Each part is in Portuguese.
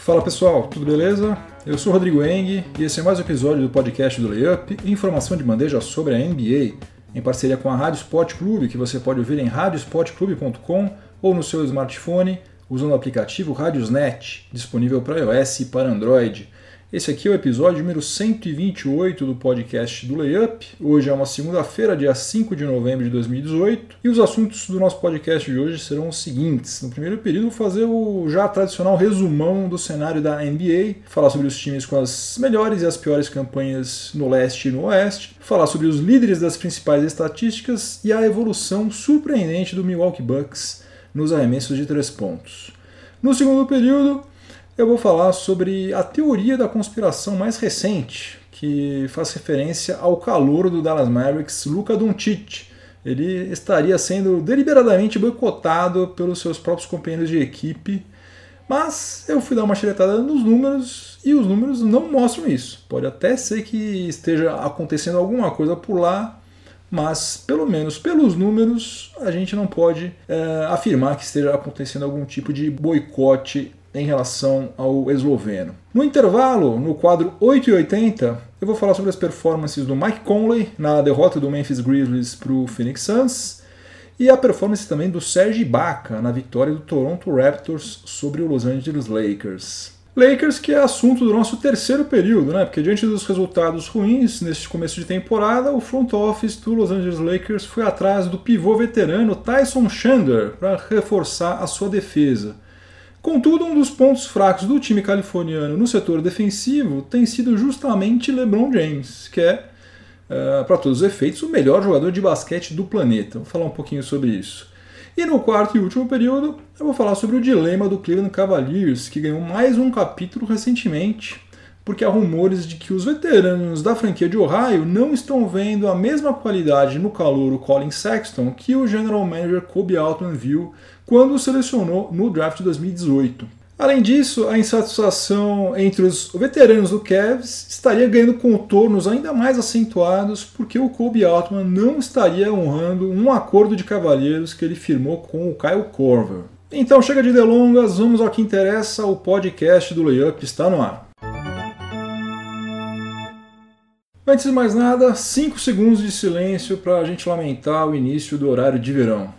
Fala pessoal, tudo beleza? Eu sou Rodrigo Eng e esse é mais um episódio do podcast do Layup, informação de bandeja sobre a NBA, em parceria com a Rádio Sport Clube, que você pode ouvir em radiosportclube.com ou no seu smartphone usando o aplicativo Radiosnet, disponível para iOS e para Android. Esse aqui é o episódio número 128 do podcast do Layup. Hoje é uma segunda-feira, dia 5 de novembro de 2018, e os assuntos do nosso podcast de hoje serão os seguintes. No primeiro período, vou fazer o já tradicional resumão do cenário da NBA, falar sobre os times com as melhores e as piores campanhas no leste e no oeste, falar sobre os líderes das principais estatísticas e a evolução surpreendente do Milwaukee Bucks nos arremessos de três pontos. No segundo período, eu vou falar sobre a teoria da conspiração mais recente, que faz referência ao calor do Dallas Mavericks, Luka Doncic. Ele estaria sendo deliberadamente boicotado pelos seus próprios companheiros de equipe, mas eu fui dar uma xeretada nos números e os números não mostram isso. Pode até ser que esteja acontecendo alguma coisa por lá, mas pelo menos pelos números a gente não pode é, afirmar que esteja acontecendo algum tipo de boicote em relação ao esloveno. No intervalo, no quadro 8 e 80, eu vou falar sobre as performances do Mike Conley na derrota do Memphis Grizzlies para o Phoenix Suns e a performance também do Serge Ibaka na vitória do Toronto Raptors sobre o Los Angeles Lakers. Lakers que é assunto do nosso terceiro período, né? Porque diante dos resultados ruins neste começo de temporada, o front office do Los Angeles Lakers foi atrás do pivô veterano Tyson Chandler para reforçar a sua defesa. Contudo, um dos pontos fracos do time californiano no setor defensivo tem sido justamente LeBron James, que é, uh, para todos os efeitos, o melhor jogador de basquete do planeta. Vou falar um pouquinho sobre isso. E no quarto e último período, eu vou falar sobre o dilema do Cleveland Cavaliers, que ganhou mais um capítulo recentemente, porque há rumores de que os veteranos da franquia de Ohio não estão vendo a mesma qualidade no calor Colin Sexton que o general manager Kobe Altman viu quando o selecionou no draft de 2018. Além disso, a insatisfação entre os veteranos do Cavs estaria ganhando contornos ainda mais acentuados porque o Kobe Altman não estaria honrando um acordo de cavalheiros que ele firmou com o Kyle Korver. Então chega de delongas, vamos ao que interessa, o podcast do Layup está no ar. Antes de mais nada, 5 segundos de silêncio para a gente lamentar o início do horário de verão.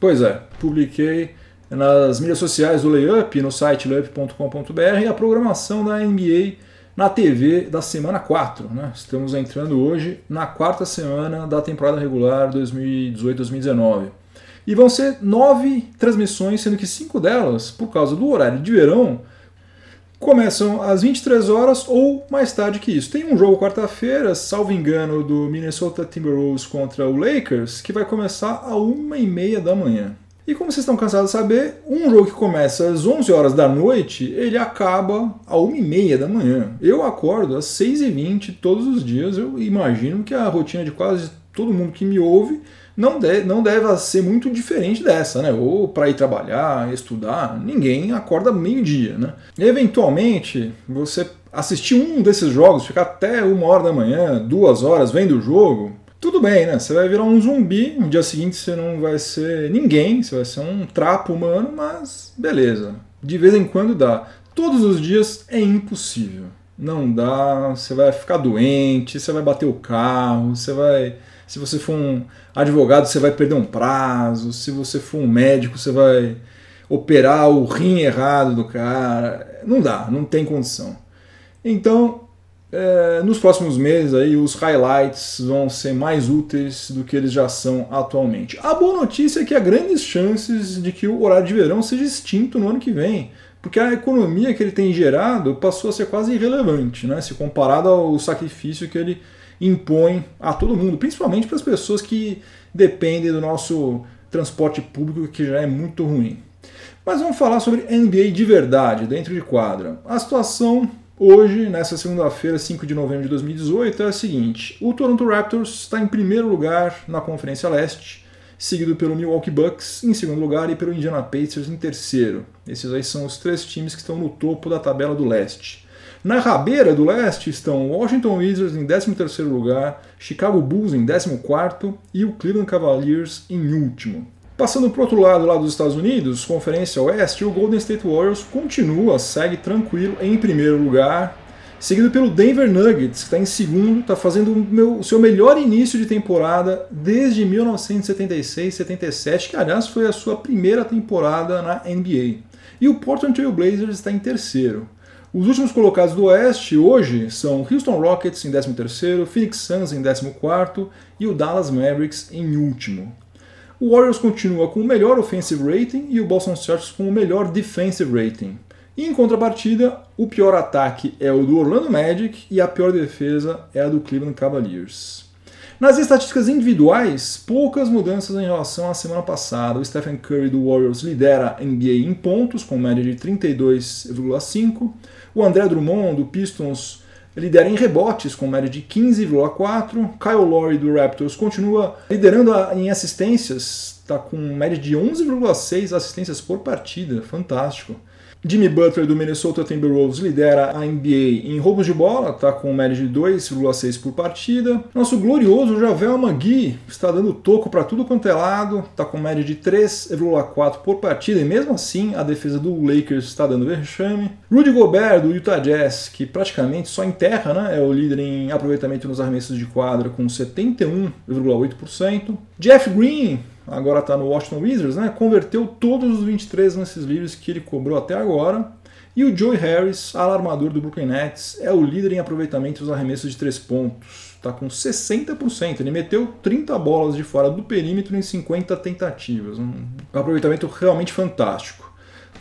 Pois é, publiquei nas mídias sociais do Layup, no site layup.com.br, a programação da NBA na TV da semana 4. Né? Estamos entrando hoje na quarta semana da temporada regular 2018-2019. E vão ser nove transmissões, sendo que cinco delas, por causa do horário de verão, começam às 23 horas ou mais tarde que isso. Tem um jogo quarta-feira, salvo engano, do Minnesota Timberwolves contra o Lakers, que vai começar a uma e meia da manhã. E como vocês estão cansados de saber, um jogo que começa às 11 horas da noite, ele acaba a uma e meia da manhã. Eu acordo às 6 e 20 todos os dias, eu imagino que a rotina de quase todo mundo que me ouve não deve, não deve ser muito diferente dessa, né? Ou para ir trabalhar, estudar, ninguém acorda meio-dia, né? Eventualmente, você assistir um desses jogos, ficar até uma hora da manhã, duas horas vendo o jogo, tudo bem, né? Você vai virar um zumbi, no dia seguinte você não vai ser ninguém, você vai ser um trapo humano, mas beleza. De vez em quando dá. Todos os dias é impossível. Não dá, você vai ficar doente, você vai bater o carro, você vai se você for um advogado, você vai perder um prazo. Se você for um médico, você vai operar o rim errado do cara. Não dá, não tem condição. Então, é, nos próximos meses aí os highlights vão ser mais úteis do que eles já são atualmente. A boa notícia é que há grandes chances de que o horário de verão seja extinto no ano que vem, porque a economia que ele tem gerado passou a ser quase irrelevante, né, se comparado ao sacrifício que ele impõe a todo mundo, principalmente para as pessoas que dependem do nosso transporte público, que já é muito ruim. Mas vamos falar sobre NBA de verdade, dentro de quadra. A situação hoje, nessa segunda-feira, 5 de novembro de 2018, é a seguinte: o Toronto Raptors está em primeiro lugar na Conferência Leste, seguido pelo Milwaukee Bucks em segundo lugar e pelo Indiana Pacers em terceiro. Esses aí são os três times que estão no topo da tabela do leste. Na rabeira do leste estão Washington Wizards em 13º lugar, Chicago Bulls em 14º e o Cleveland Cavaliers em último. Passando para o outro lado, lá dos Estados Unidos, Conferência Oeste, o Golden State Warriors continua, segue tranquilo em primeiro lugar, seguido pelo Denver Nuggets, que está em segundo, está fazendo o, meu, o seu melhor início de temporada desde 1976-77, que aliás foi a sua primeira temporada na NBA. E o Portland Trail Blazers está em terceiro. Os últimos colocados do Oeste hoje são Houston Rockets em 13º, Phoenix Suns em 14º e o Dallas Mavericks em último. O Warriors continua com o melhor offensive rating e o Boston Celtics com o melhor defensive rating. E em contrapartida, o pior ataque é o do Orlando Magic e a pior defesa é a do Cleveland Cavaliers. Nas estatísticas individuais, poucas mudanças em relação à semana passada. O Stephen Curry do Warriors lidera a NBA em pontos, com média de 32,5. O André Drummond do Pistons lidera em rebotes com média de 15,4. Kyle Lowry do Raptors continua liderando em assistências, está com média de 11,6 assistências por partida, fantástico. Jimmy Butler do Minnesota Timberwolves lidera a NBA em roubos de bola, está com média de 2,6 por partida. Nosso glorioso Javel McGee está dando toco para tudo quanto é lado, está com média de 3,4 por partida e mesmo assim a defesa do Lakers está dando vexame. Rudy Gobert do Utah Jazz, que praticamente só enterra, né, é o líder em aproveitamento nos arremessos de quadra com 71,8%. Jeff Green agora está no Washington Wizards, né, converteu todos os 23 lances livres que ele cobrou até agora. E o Joey Harris, alarmador do Brooklyn Nets, é o líder em aproveitamento dos arremessos de três pontos. Está com 60%. Ele meteu 30 bolas de fora do perímetro em 50 tentativas. Um aproveitamento realmente fantástico.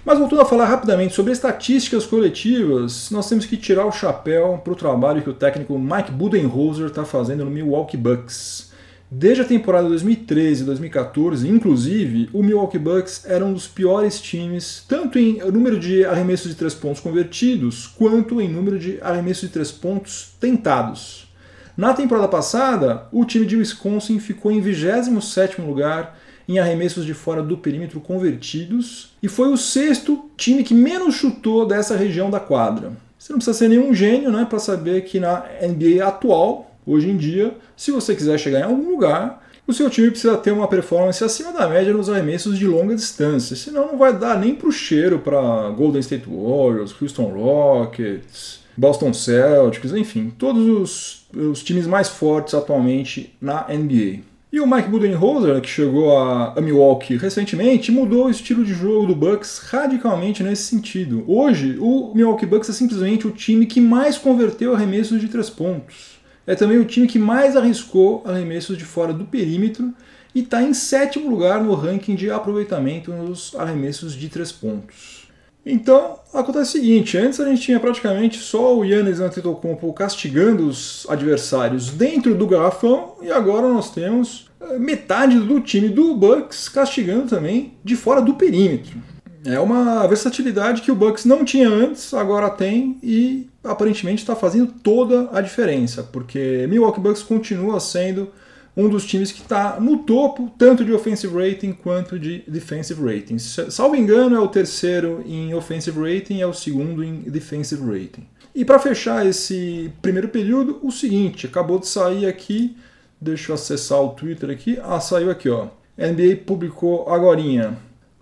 Mas voltando a falar rapidamente sobre estatísticas coletivas, nós temos que tirar o chapéu para o trabalho que o técnico Mike Budenholzer está fazendo no Milwaukee Bucks. Desde a temporada 2013 e 2014, inclusive, o Milwaukee Bucks era um dos piores times, tanto em número de arremessos de três pontos convertidos, quanto em número de arremessos de três pontos tentados. Na temporada passada, o time de Wisconsin ficou em 27º lugar em arremessos de fora do perímetro convertidos e foi o sexto time que menos chutou dessa região da quadra. Você não precisa ser nenhum gênio né, para saber que na NBA atual Hoje em dia, se você quiser chegar em algum lugar, o seu time precisa ter uma performance acima da média nos arremessos de longa distância, senão não vai dar nem pro cheiro para Golden State Warriors, Houston Rockets, Boston Celtics, enfim, todos os, os times mais fortes atualmente na NBA. E o Mike Budenholzer, que chegou a, Milwaukee recentemente, mudou o estilo de jogo do Bucks radicalmente nesse sentido. Hoje, o Milwaukee Bucks é simplesmente o time que mais converteu arremessos de três pontos é também o time que mais arriscou arremessos de fora do perímetro e está em sétimo lugar no ranking de aproveitamento nos arremessos de três pontos. Então, acontece o seguinte, antes a gente tinha praticamente só o Yannis Antetokounmpo castigando os adversários dentro do garrafão e agora nós temos eh, metade do time do Bucks castigando também de fora do perímetro. É uma versatilidade que o Bucks não tinha antes, agora tem e aparentemente está fazendo toda a diferença, porque Milwaukee Bucks continua sendo um dos times que está no topo, tanto de offensive rating quanto de defensive rating. Salvo engano, é o terceiro em offensive rating e é o segundo em defensive rating. E para fechar esse primeiro período, o seguinte, acabou de sair aqui, deixa eu acessar o Twitter aqui, ah, saiu aqui, ó. NBA publicou agorinha.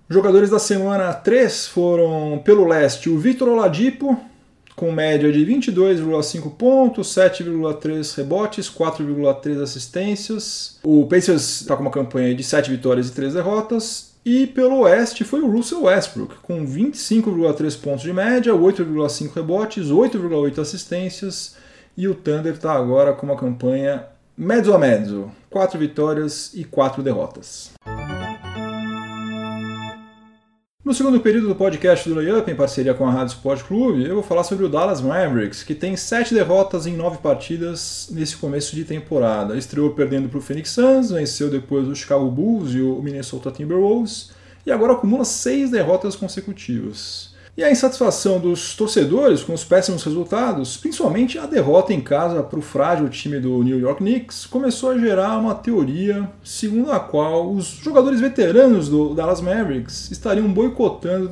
Jogadores da semana 3 foram pelo leste o Victor Oladipo, com média de 22,5 pontos, 7,3 rebotes, 4,3 assistências. O Pacers está com uma campanha de 7 vitórias e 3 derrotas. E pelo oeste foi o Russell Westbrook, com 25,3 pontos de média, 8,5 rebotes, 8,8 assistências. E o Thunder está agora com uma campanha mezzo a mezzo, 4 vitórias e 4 derrotas. No segundo período do podcast do Layup, em parceria com a Rádio Sport Clube, eu vou falar sobre o Dallas Mavericks, que tem sete derrotas em nove partidas nesse começo de temporada. Estreou perdendo para o Phoenix Suns, venceu depois o Chicago Bulls e o Minnesota Timberwolves, e agora acumula seis derrotas consecutivas. E a insatisfação dos torcedores com os péssimos resultados, principalmente a derrota em casa para o frágil time do New York Knicks, começou a gerar uma teoria segundo a qual os jogadores veteranos do Dallas Mavericks estariam boicotando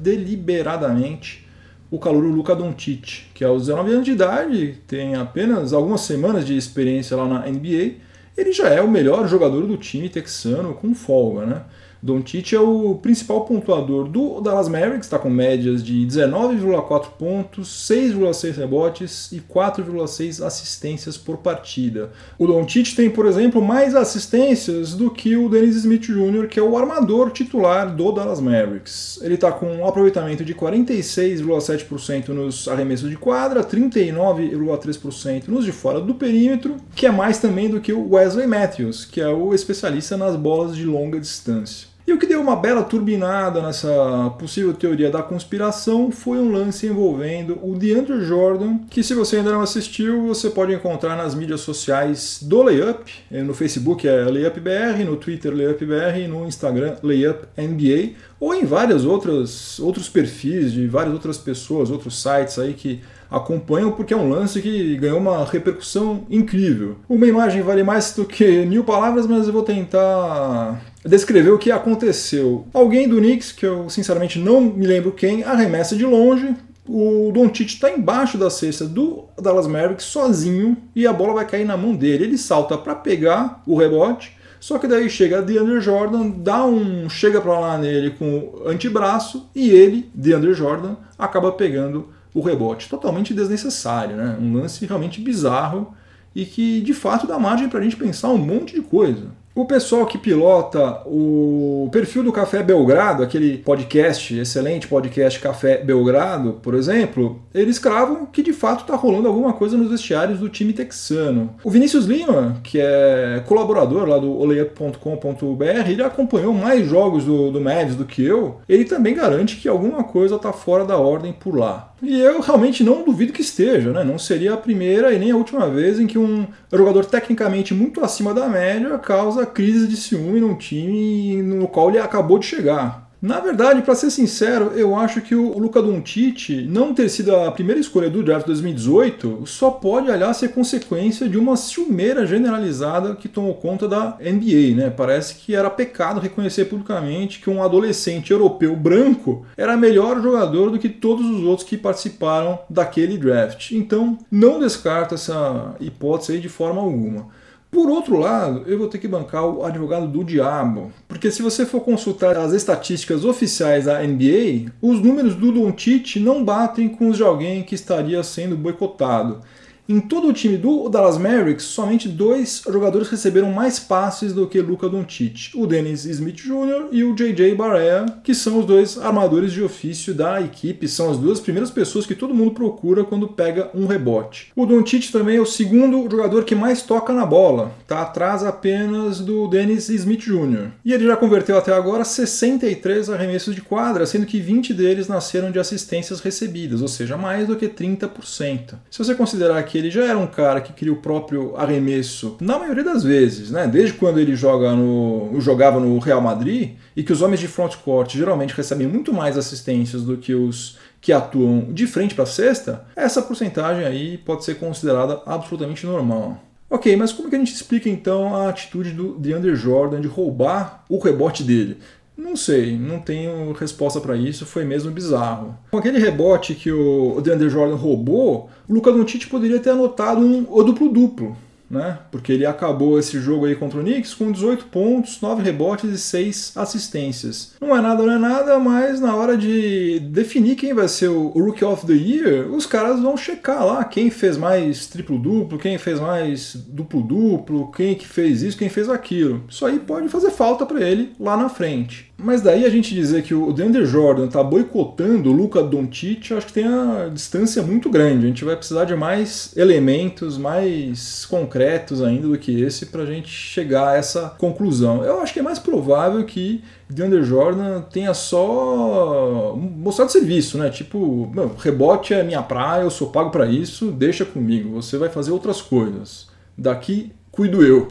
deliberadamente o calouro Luka Doncic, que aos 19 anos de idade tem apenas algumas semanas de experiência lá na NBA, ele já é o melhor jogador do time texano com folga, né? Doncic é o principal pontuador do Dallas Mavericks, está com médias de 19,4 pontos, 6,6 rebotes e 4,6 assistências por partida. O Doncic tem, por exemplo, mais assistências do que o Dennis Smith Jr., que é o armador titular do Dallas Mavericks. Ele está com um aproveitamento de 46,7% nos arremessos de quadra, 39,3% nos de fora do perímetro, que é mais também do que o Wesley Matthews, que é o especialista nas bolas de longa distância. E o que deu uma bela turbinada nessa possível teoria da conspiração foi um lance envolvendo o DeAndre Jordan, que se você ainda não assistiu, você pode encontrar nas mídias sociais do Layup. Eh, no Facebook é LayupBR, no Twitter LayupBR no Instagram LayupNBA, ou em vários outros perfis de várias outras pessoas, outros sites aí que acompanham porque é um lance que ganhou uma repercussão incrível. Uma imagem vale mais do que mil palavras, mas eu vou tentar descrever o que aconteceu. Alguém do Knicks, que eu sinceramente não me lembro quem, arremessa de longe. O Doncic está embaixo da cesta do Dallas Mavericks sozinho e a bola vai cair na mão dele. Ele salta para pegar o rebote, só que daí chega DeAndre Jordan, dá um chega para lá nele com o antebraço e ele, DeAndre Jordan, acaba pegando o rebote. Totalmente desnecessário, né? Um lance realmente bizarro e que de fato dá margem para a gente pensar um monte de coisa. O pessoal que pilota o perfil do Café Belgrado, aquele podcast, excelente podcast Café Belgrado, por exemplo, eles cravam que de fato está rolando alguma coisa nos vestiários do time texano. O Vinícius Lima, que é colaborador lá do oleup.com.br, ele acompanhou mais jogos do, do Mavs do que eu, ele também garante que alguma coisa está fora da ordem por lá. E eu realmente não duvido que esteja, né? Não seria a primeira e nem a última vez em que um jogador tecnicamente muito acima da média causa crise de ciúme num time no qual ele acabou de chegar. Na verdade, para ser sincero, eu acho que o Luca Doncic não ter sido a primeira escolha do draft 2018 só pode, aliás, ser consequência de uma ciumeira generalizada que tomou conta da NBA, né? Parece que era pecado reconhecer publicamente que um adolescente europeu branco era melhor jogador do que todos os outros que participaram daquele draft. Então, não descarta essa hipótese aí de forma alguma. Por outro lado, eu vou ter que bancar o advogado do diabo, porque se você for consultar as estatísticas oficiais da NBA, os números do Doncic não batem com os de alguém que estaria sendo boicotado. Em todo o time do Dallas Mavericks, somente dois jogadores receberam mais passes do que Luca Doncic, o Dennis Smith Jr. e o JJ Barea, que são os dois armadores de ofício da equipe, são as duas primeiras pessoas que todo mundo procura quando pega um rebote. O Doncic também é o segundo jogador que mais toca na bola, está atrás apenas do Dennis Smith Jr. E ele já converteu até agora 63 arremessos de quadra, sendo que 20 deles nasceram de assistências recebidas, ou seja, mais do que 30%. Se você considerar que que ele já era um cara que cria o próprio arremesso na maioria das vezes, né? Desde quando ele joga no, jogava no Real Madrid e que os homens de front court geralmente recebem muito mais assistências do que os que atuam de frente para a cesta, essa porcentagem aí pode ser considerada absolutamente normal. Ok, mas como que a gente explica então a atitude do DeAndre Jordan de roubar o rebote dele? Não sei, não tenho resposta para isso, foi mesmo bizarro. Com aquele rebote que o DeAndre Jordan roubou, o Luca Doncic poderia ter anotado um duplo-duplo né? Porque ele acabou esse jogo aí contra o Knicks com 18 pontos, 9 rebotes e 6 assistências. Não é nada, não é nada, mas na hora de definir quem vai ser o Rookie of the Year, os caras vão checar lá quem fez mais triplo-duplo, quem fez mais duplo-duplo, quem que fez isso, quem fez aquilo. Isso aí pode fazer falta para ele lá na frente. Mas daí a gente dizer que o DeAndre Jordan tá boicotando o Luca Doncic, acho que tem uma distância muito grande. A gente vai precisar de mais elementos, mais concretos ainda do que esse para a gente chegar a essa conclusão. Eu acho que é mais provável que DeAndre Jordan tenha só mostrado serviço, né? Tipo, rebote é minha praia, eu sou pago para isso, deixa comigo, você vai fazer outras coisas. Daqui cuido eu.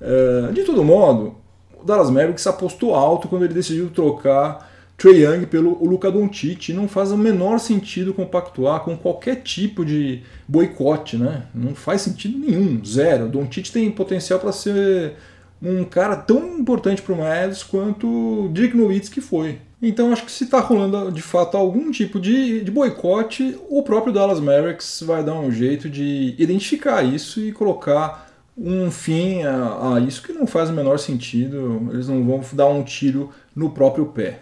É, de todo modo, o Dallas Mavericks apostou alto quando ele decidiu trocar Trey Young pelo Luca Doncic. Não faz o menor sentido compactuar com qualquer tipo de boicote, né? Não faz sentido nenhum, zero. Doncic tem potencial para ser um cara tão importante para o Mavs quanto Dirk Nowitzki foi. Então acho que se está rolando de fato algum tipo de, de boicote, o próprio Dallas Mavericks vai dar um jeito de identificar isso e colocar um fim a, a isso que não faz o menor sentido. Eles não vão dar um tiro no próprio pé.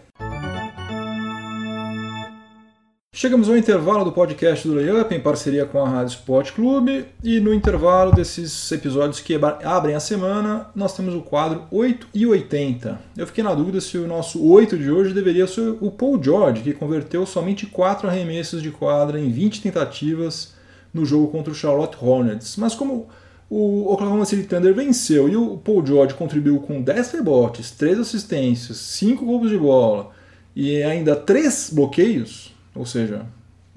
Chegamos ao intervalo do podcast do Layup em parceria com a Rádio Sport Clube e no intervalo desses episódios que abrem a semana, nós temos o quadro 8 e 80. Eu fiquei na dúvida se o nosso 8 de hoje deveria ser o Paul George, que converteu somente 4 arremessos de quadra em 20 tentativas no jogo contra o Charlotte Hornets. Mas como o Oklahoma City Thunder venceu e o Paul George contribuiu com 10 rebotes, 3 assistências, 5 roubos de bola e ainda 3 bloqueios, ou seja,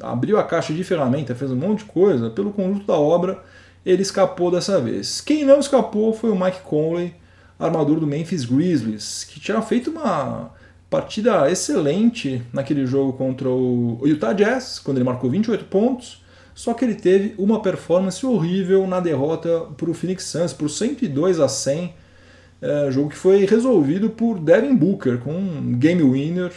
abriu a caixa de ferramenta, fez um monte de coisa, pelo conjunto da obra, ele escapou dessa vez. Quem não escapou foi o Mike Conley, armador do Memphis Grizzlies, que tinha feito uma partida excelente naquele jogo contra o Utah Jazz, quando ele marcou 28 pontos, só que ele teve uma performance horrível na derrota para o Phoenix Suns por 102 a 100, é, jogo que foi resolvido por Devin Booker com um game winner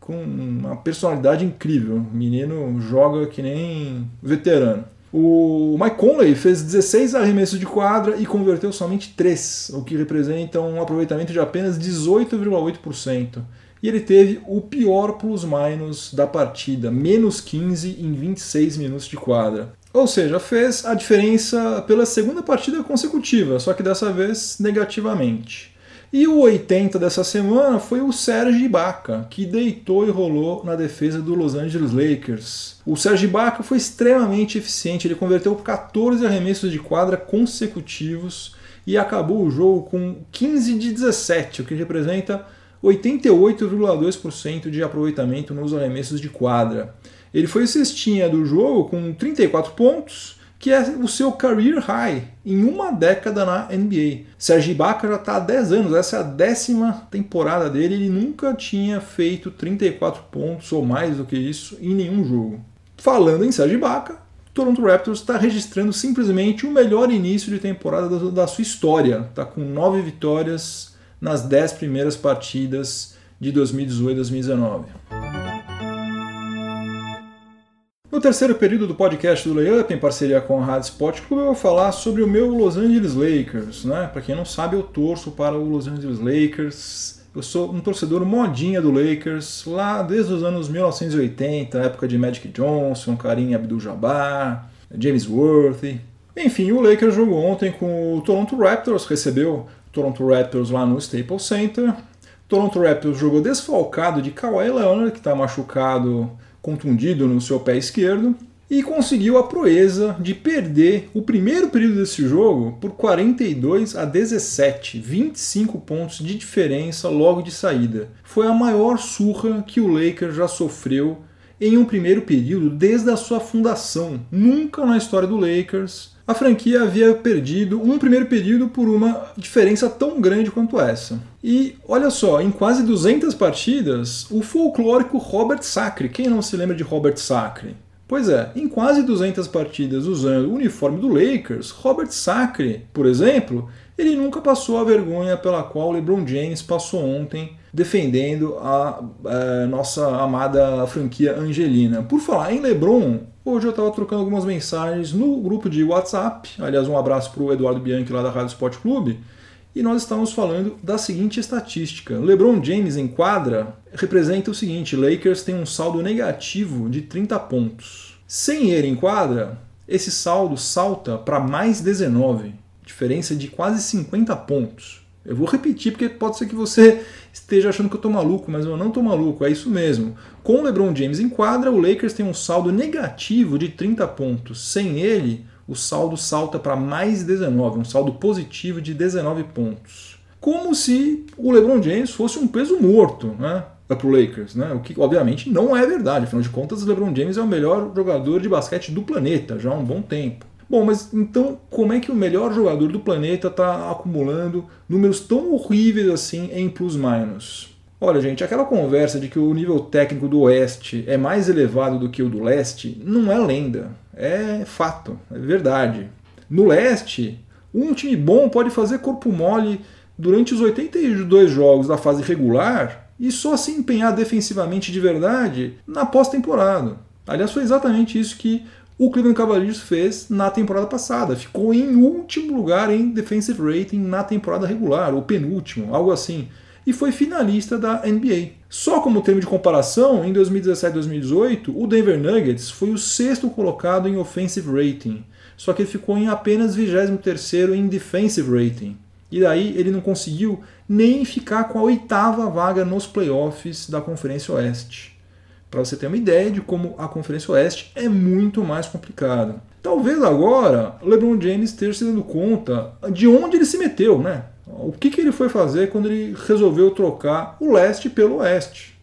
com uma personalidade incrível. O menino joga que nem veterano. O Mike Conley fez 16 arremessos de quadra e converteu somente 3, o que representa um aproveitamento de apenas 18,8%. E ele teve o pior plus-minus da partida, menos 15 em 26 minutos de quadra. Ou seja, fez a diferença pela segunda partida consecutiva, só que dessa vez negativamente. E o 80 dessa semana foi o Serge Ibaka, que deitou e rolou na defesa do Los Angeles Lakers. O Serge Ibaka foi extremamente eficiente, ele converteu 14 arremessos de quadra consecutivos e acabou o jogo com 15 de 17, o que representa 88,2% de aproveitamento nos arremessos de quadra. Ele foi cestinha do jogo com 34 pontos, que é o seu career high em uma década na NBA. Serge Ibaka já está há 10 anos, essa é a décima temporada dele, ele nunca tinha feito 34 pontos ou mais do que isso em nenhum jogo. Falando em Serge Ibaka, Toronto Raptors está registrando simplesmente o melhor início de temporada da sua história. Está com 9 vitórias nas 10 primeiras partidas de 2018 e 2019. No terceiro período do podcast do Layup, em parceria com a Rádio Sport Clube, eu vou falar sobre o meu Los Angeles Lakers. Né? Para quem não sabe, eu torço para o Los Angeles Lakers. Eu sou um torcedor modinha do Lakers, lá desde os anos 1980, época de Magic Johnson, Karim Abdul-Jabbar, James Worthy. Enfim, o Lakers jogou ontem com o Toronto Raptors, recebeu Toronto Raptors lá no Staples Center. Toronto Raptors jogou desfalcado de Kawhi Leonard, que está machucado contundido no seu pé esquerdo, e conseguiu a proeza de perder o primeiro período desse jogo por 42 a 17, 25 pontos de diferença logo de saída. Foi a maior surra que o Lakers já sofreu em um primeiro período desde a sua fundação. Nunca na história do Lakers a franquia havia perdido um primeiro período por uma diferença tão grande quanto essa. E olha só, em quase 200 partidas, o folclórico Robert Sacre, quem não se lembra de Robert Sacre? Pois é, em quase 200 partidas usando o uniforme do Lakers, Robert Sacre, por exemplo, ele nunca passou a vergonha pela qual LeBron James passou ontem defendendo a, a eh, nossa amada franquia Angelina. Por falar em LeBron, Hoje eu estava trocando algumas mensagens no grupo de WhatsApp. Aliás, um abraço para o Eduardo Bianchi lá da Rádio Sport Clube. E nós estávamos falando da seguinte estatística: LeBron James em quadra representa o seguinte: Lakers tem um saldo negativo de 30 pontos. Sem ele em quadra, esse saldo salta para mais 19, diferença de quase 50 pontos. Eu vou repetir porque pode ser que você esteja achando que eu estou maluco, mas eu não estou maluco, é isso mesmo. Com o LeBron James em quadra, o Lakers tem um saldo negativo de 30 pontos. Sem ele, o saldo salta para mais 19, um saldo positivo de 19 pontos. Como se o LeBron James fosse um peso morto, né? Para o Lakers, né? O que obviamente não é verdade. Afinal de contas, o LeBron James é o melhor jogador de basquete do planeta já há um bom tempo. Bom, mas então como é que o melhor jogador do planeta está acumulando números tão horríveis assim em plus-minus? Olha, gente, aquela conversa de que o nível técnico do Oeste é mais elevado do que o do Leste não é lenda, é fato, é verdade. No Leste, um time bom pode fazer corpo mole durante os 82 jogos da fase regular e só se empenhar defensivamente de verdade na pós-temporada. Aliás, foi exatamente isso que o Cleveland Cavaliers fez na temporada passada. Ficou em último lugar em defensive rating na temporada regular, ou penúltimo, algo assim. E foi finalista da NBA. Só como termo de comparação, em 2017 e 2018, o Denver Nuggets foi o sexto colocado em offensive rating. Só que ele ficou em apenas 23 em defensive rating. E daí ele não conseguiu nem ficar com a oitava vaga nos playoffs da Conferência Oeste. Para você ter uma ideia de como a Conferência Oeste é muito mais complicada. Talvez agora LeBron James esteja se dando conta de onde ele se meteu, né? O que, que ele foi fazer quando ele resolveu trocar o leste pelo oeste?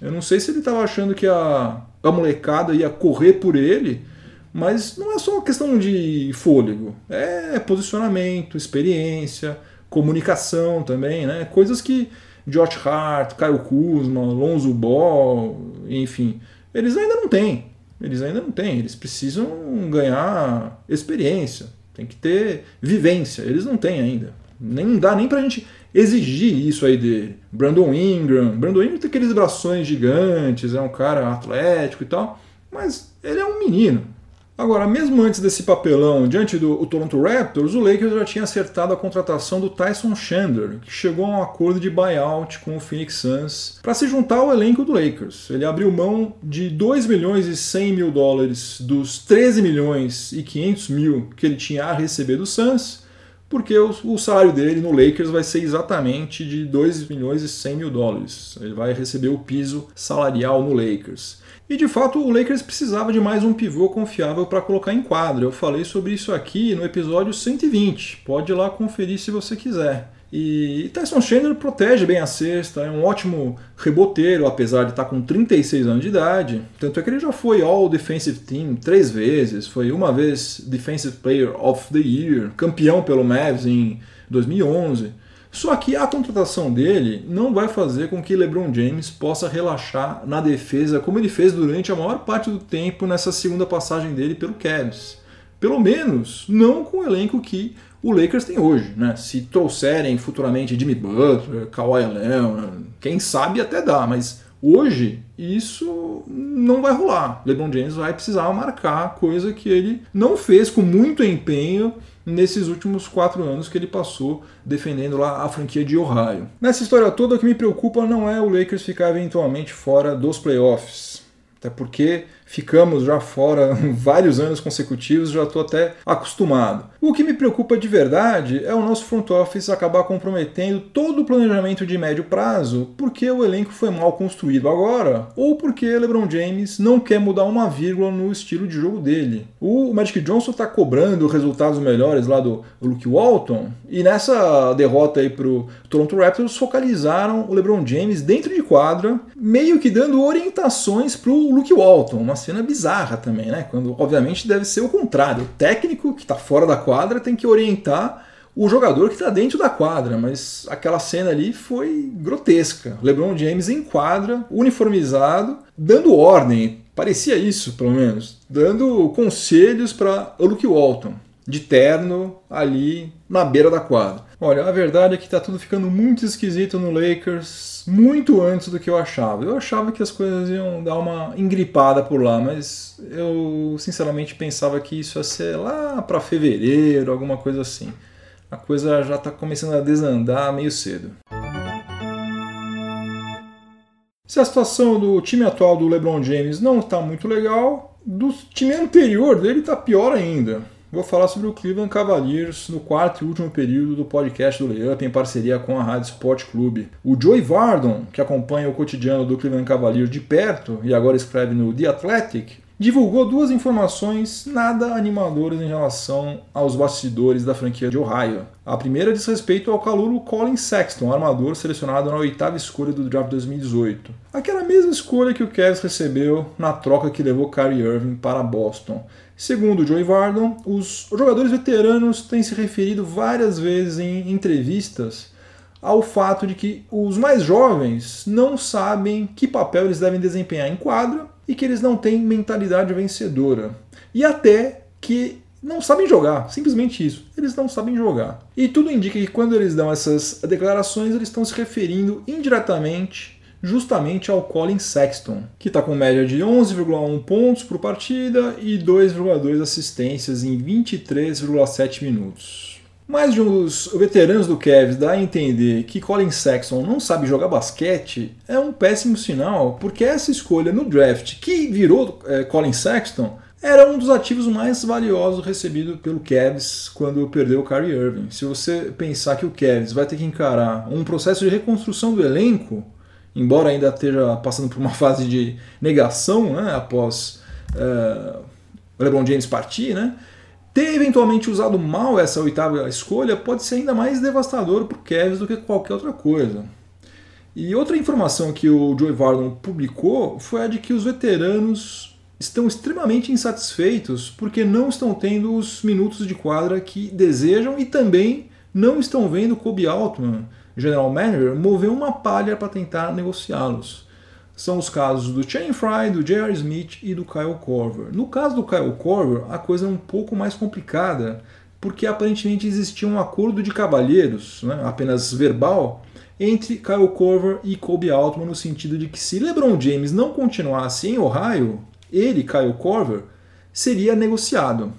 Eu não sei se ele estava achando que a, a molecada ia correr por ele, mas não é só questão de fôlego, é posicionamento, experiência, comunicação também, né? Coisas que Josh Hart, Caio Kuzma, Lonzo Ball, enfim, eles ainda não têm. Eles ainda não têm. Eles precisam ganhar experiência, tem que ter vivência. Eles não têm ainda. Nem dá nem pra gente exigir isso aí dele. Brandon Ingram. Brandon Ingram tem aqueles brações gigantes, é um cara atlético e tal, mas ele é um menino. Agora, mesmo antes desse papelão diante do Toronto Raptors, o Lakers já tinha acertado a contratação do Tyson Chandler, que chegou a um acordo de buyout com o Phoenix Suns para se juntar ao elenco do Lakers. Ele abriu mão de 2 milhões e 100 mil dólares dos 13 milhões e 500 mil que ele tinha a receber do Suns, porque o, o salário dele no Lakers vai ser exatamente de 2 milhões e 100 mil dólares. Ele vai receber o piso salarial no Lakers. E de fato o Lakers precisava de mais um pivô confiável para colocar em quadro. Eu falei sobre isso aqui no episódio 120. Pode ir lá conferir se você quiser. E Tyson Chandler protege bem a cesta, é um ótimo reboteiro, apesar de estar com 36 anos de idade. Tanto é que ele já foi All Defensive Team três vezes, foi uma vez Defensive Player of the Year, campeão pelo Mavs em 2011. Só que a contratação dele não vai fazer com que LeBron James possa relaxar na defesa como ele fez durante a maior parte do tempo nessa segunda passagem dele pelo Cavs. Pelo menos não com o elenco que o Lakers tem hoje. Né? Se trouxerem futuramente Jimmy Butler, Kawhi Leonard, quem sabe até dá, mas hoje isso não vai rolar. LeBron James vai precisar marcar coisa que ele não fez com muito empenho nesses últimos quatro anos que ele passou defendendo lá a franquia de Ohio. Nessa história toda, o que me preocupa não é o Lakers ficar eventualmente fora dos playoffs, até porque ficamos já fora vários anos consecutivos, já estou até acostumado. O que me preocupa de verdade é o nosso front office acabar comprometendo todo o planejamento de médio prazo porque o elenco foi mal construído agora ou porque LeBron James não quer mudar uma vírgula no estilo de jogo dele. O Magic Johnson está cobrando resultados melhores lá do Luke Walton e nessa derrota aí pro Toronto Raptors focalizaram o LeBron James dentro de quadra, meio que dando orientações pro Luke Walton, uma cena bizarra também, né? Quando obviamente deve ser o contrário, o técnico que está fora da quadra tem que orientar o jogador que está dentro da quadra, mas aquela cena ali foi grotesca. LeBron James em quadra, uniformizado, dando ordem, parecia isso pelo menos, dando conselhos para Luke Walton, de terno ali na beira da quadra. Olha, a verdade é que está tudo ficando muito esquisito no Lakers, muito antes do que eu achava. Eu achava que as coisas iam dar uma engripada por lá, mas eu sinceramente pensava que isso ia ser lá para fevereiro, alguma coisa assim. A coisa já está começando a desandar meio cedo. Se a situação do time atual do LeBron James não está muito legal, do time anterior dele está pior ainda vou falar sobre o Cleveland Cavaliers no quarto e último período do podcast do Layup em parceria com a Rádio Sport Clube. O Joey Vardon, que acompanha o cotidiano do Cleveland Cavaliers de perto e agora escreve no The Athletic, divulgou duas informações nada animadoras em relação aos bastidores da franquia de Ohio. A primeira diz respeito ao calouro Colin Sexton, armador selecionado na oitava escolha do draft 2018. Aquela mesma escolha que o Cavs recebeu na troca que levou Kyrie Irving para Boston. Segundo Joey Vardon, os jogadores veteranos têm se referido várias vezes em entrevistas ao fato de que os mais jovens não sabem que papel eles devem desempenhar em quadra e que eles não têm mentalidade vencedora. E até que não sabem jogar, simplesmente isso. Eles não sabem jogar. E tudo indica que quando eles dão essas declarações, eles estão se referindo indiretamente justamente ao Colin Sexton, que está com média de 11,1 pontos por partida e 2,2 assistências em 23,7 minutos. Mais de um dos veteranos do Cavs dá a entender que Colin Sexton não sabe jogar basquete é um péssimo sinal, porque essa escolha no draft que virou é, Colin Sexton era um dos ativos mais valiosos recebido pelo Cavs quando perdeu o Kyrie Irving. Se você pensar que o Cavs vai ter que encarar um processo de reconstrução do elenco, embora ainda esteja passando por uma fase de negação né, após uh, LeBron James partir, né, ter eventualmente usado mal essa oitava escolha pode ser ainda mais devastador para o Cavs do que qualquer outra coisa. E outra informação que o Joey Vardon publicou foi a de que os veteranos estão extremamente insatisfeitos porque não estão tendo os minutos de quadra que desejam e também não estão vendo Kobe Altman, general manager, mover uma palha para tentar negociá-los. São os casos do Shane Fry, do J.R. Smith e do Kyle Korver. No caso do Kyle Korver, a coisa é um pouco mais complicada, porque aparentemente existia um acordo de cavalheiros, né, apenas verbal, entre Kyle Korver e Kobe Altman, no sentido de que se LeBron James não continuasse em Ohio, ele, Kyle Korver, seria negociado.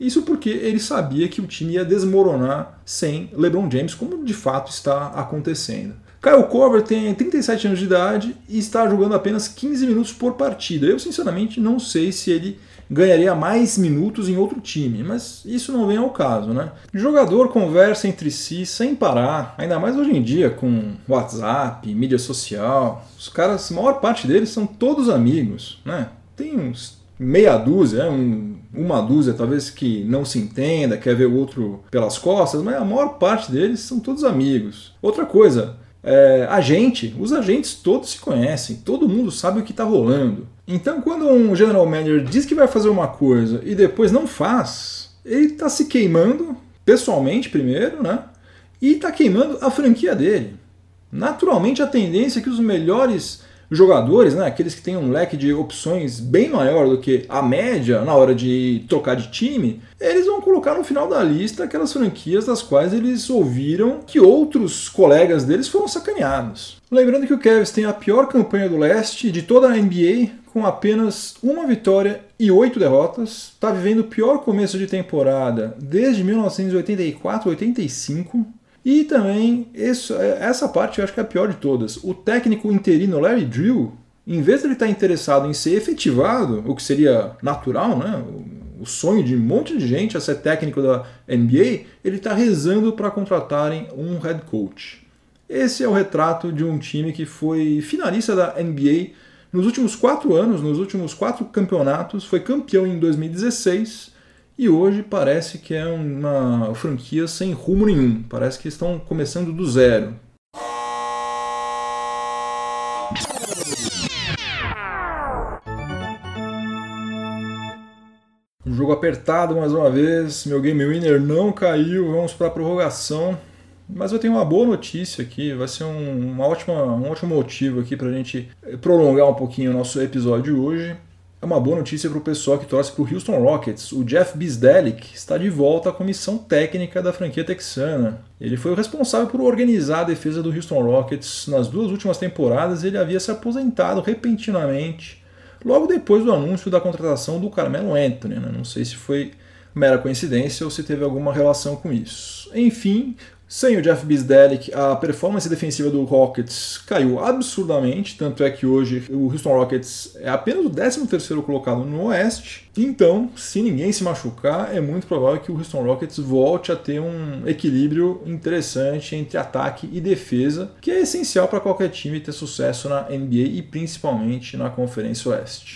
Isso porque ele sabia que o time ia desmoronar sem LeBron James, como de fato está acontecendo. Kyle Korver tem 37 anos de idade e está jogando apenas 15 minutos por partida. Eu, sinceramente, não sei se ele ganharia mais minutos em outro time, mas isso não vem ao caso, né? O jogador conversa entre si sem parar, ainda mais hoje em dia com WhatsApp, mídia social. Os caras, a maior parte deles são todos amigos, né? tem uns meia dúzia, um, uma dúzia talvez que não se entenda, quer ver o outro pelas costas, mas a maior parte deles são todos amigos. Outra coisa, é, a gente, os agentes todos se conhecem, todo mundo sabe o que está rolando. Então, quando um general manager diz que vai fazer uma coisa e depois não faz, ele está se queimando pessoalmente primeiro, né? E está queimando a franquia dele. Naturalmente, a tendência é que os melhores jogadores, né, aqueles que têm um leque de opções bem maior do que a média na hora de trocar de time, eles vão colocar no final da lista aquelas franquias das quais eles ouviram que outros colegas deles foram sacaneados. Lembrando que o Cavs tem a pior campanha do leste de toda a NBA, com apenas uma vitória e oito derrotas. Está vivendo o pior começo de temporada desde 1984-85. E também, isso, é, essa parte eu acho que é a pior de todas. O técnico interino Larry Drill, em vez de ele estar interessado em ser efetivado, o que seria natural, né? o sonho de um monte de gente a ser técnico da NBA, ele está rezando para contratarem um head coach. Esse é o retrato de um time que foi finalista da NBA nos últimos quatro anos, nos últimos quatro campeonatos, foi campeão em 2016 e hoje parece que é uma franquia sem rumo nenhum. Parece que estão começando do zero. Um jogo apertado mais uma vez, meu game winner não caiu, vamos para a prorrogação. Mas eu tenho uma boa notícia aqui, vai ser um, uma ótima, um ótimo motivo aqui para a gente prolongar um pouquinho o nosso episódio hoje é uma boa notícia para o pessoal que torce para o Houston Rockets. O Jeff Bisdelic está de volta à comissão técnica da franquia texana. Ele foi o responsável por organizar a defesa do Houston Rockets nas duas últimas temporadas ele havia se aposentado repentinamente logo depois do anúncio da contratação do Carmelo Anthony. Né? Não sei se foi mera coincidência ou se teve alguma relação com isso. Enfim, sem o Jeff Bisdelic, a performance defensiva do Rockets caiu absurdamente, tanto é que hoje o Houston Rockets é apenas o 13º colocado no Oeste. Então, se ninguém se machucar, é muito provável que o Houston Rockets volte a ter um equilíbrio interessante entre ataque e defesa, que é essencial para qualquer time ter sucesso na NBA e principalmente na Conferência Oeste.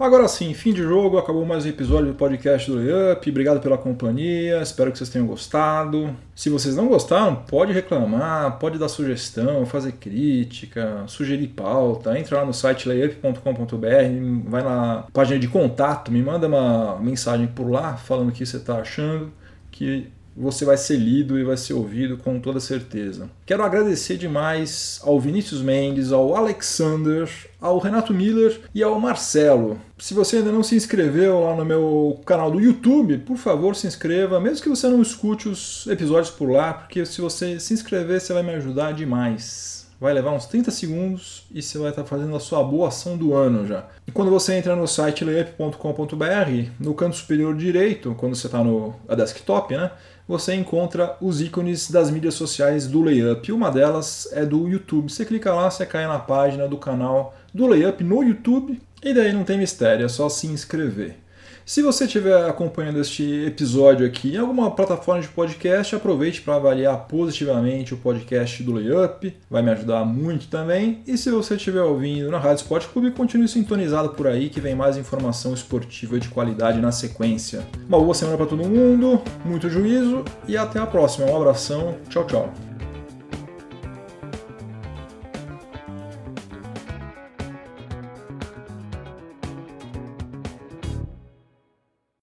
Agora sim, fim de jogo, acabou mais um episódio do podcast do Layup. Obrigado pela companhia, espero que vocês tenham gostado. Se vocês não gostaram, pode reclamar, pode dar sugestão, fazer crítica, sugerir pauta. Entra lá no site layup.com.br, vai na página de contato, me manda uma mensagem por lá falando o que você está achando, que você vai ser lido e vai ser ouvido com toda certeza. Quero agradecer demais ao Vinícius Mendes, ao Alexander, ao Renato Miller e ao Marcelo. Se você ainda não se inscreveu lá no meu canal do YouTube, por favor se inscreva, mesmo que você não escute os episódios por lá, porque se você se inscrever, você vai me ajudar demais vai levar uns 30 segundos e você vai estar fazendo a sua boa ação do ano já. E quando você entra no site layup.com.br, no canto superior direito, quando você está no a desktop, né, você encontra os ícones das mídias sociais do Layup. Uma delas é do YouTube. Você clica lá, você cai na página do canal do Layup no YouTube e daí não tem mistério, é só se inscrever. Se você estiver acompanhando este episódio aqui em alguma plataforma de podcast, aproveite para avaliar positivamente o podcast do Layup, vai me ajudar muito também. E se você estiver ouvindo na Rádio Sport Clube, continue sintonizado por aí que vem mais informação esportiva de qualidade na sequência. Uma boa semana para todo mundo, muito juízo e até a próxima. Um abração, tchau, tchau.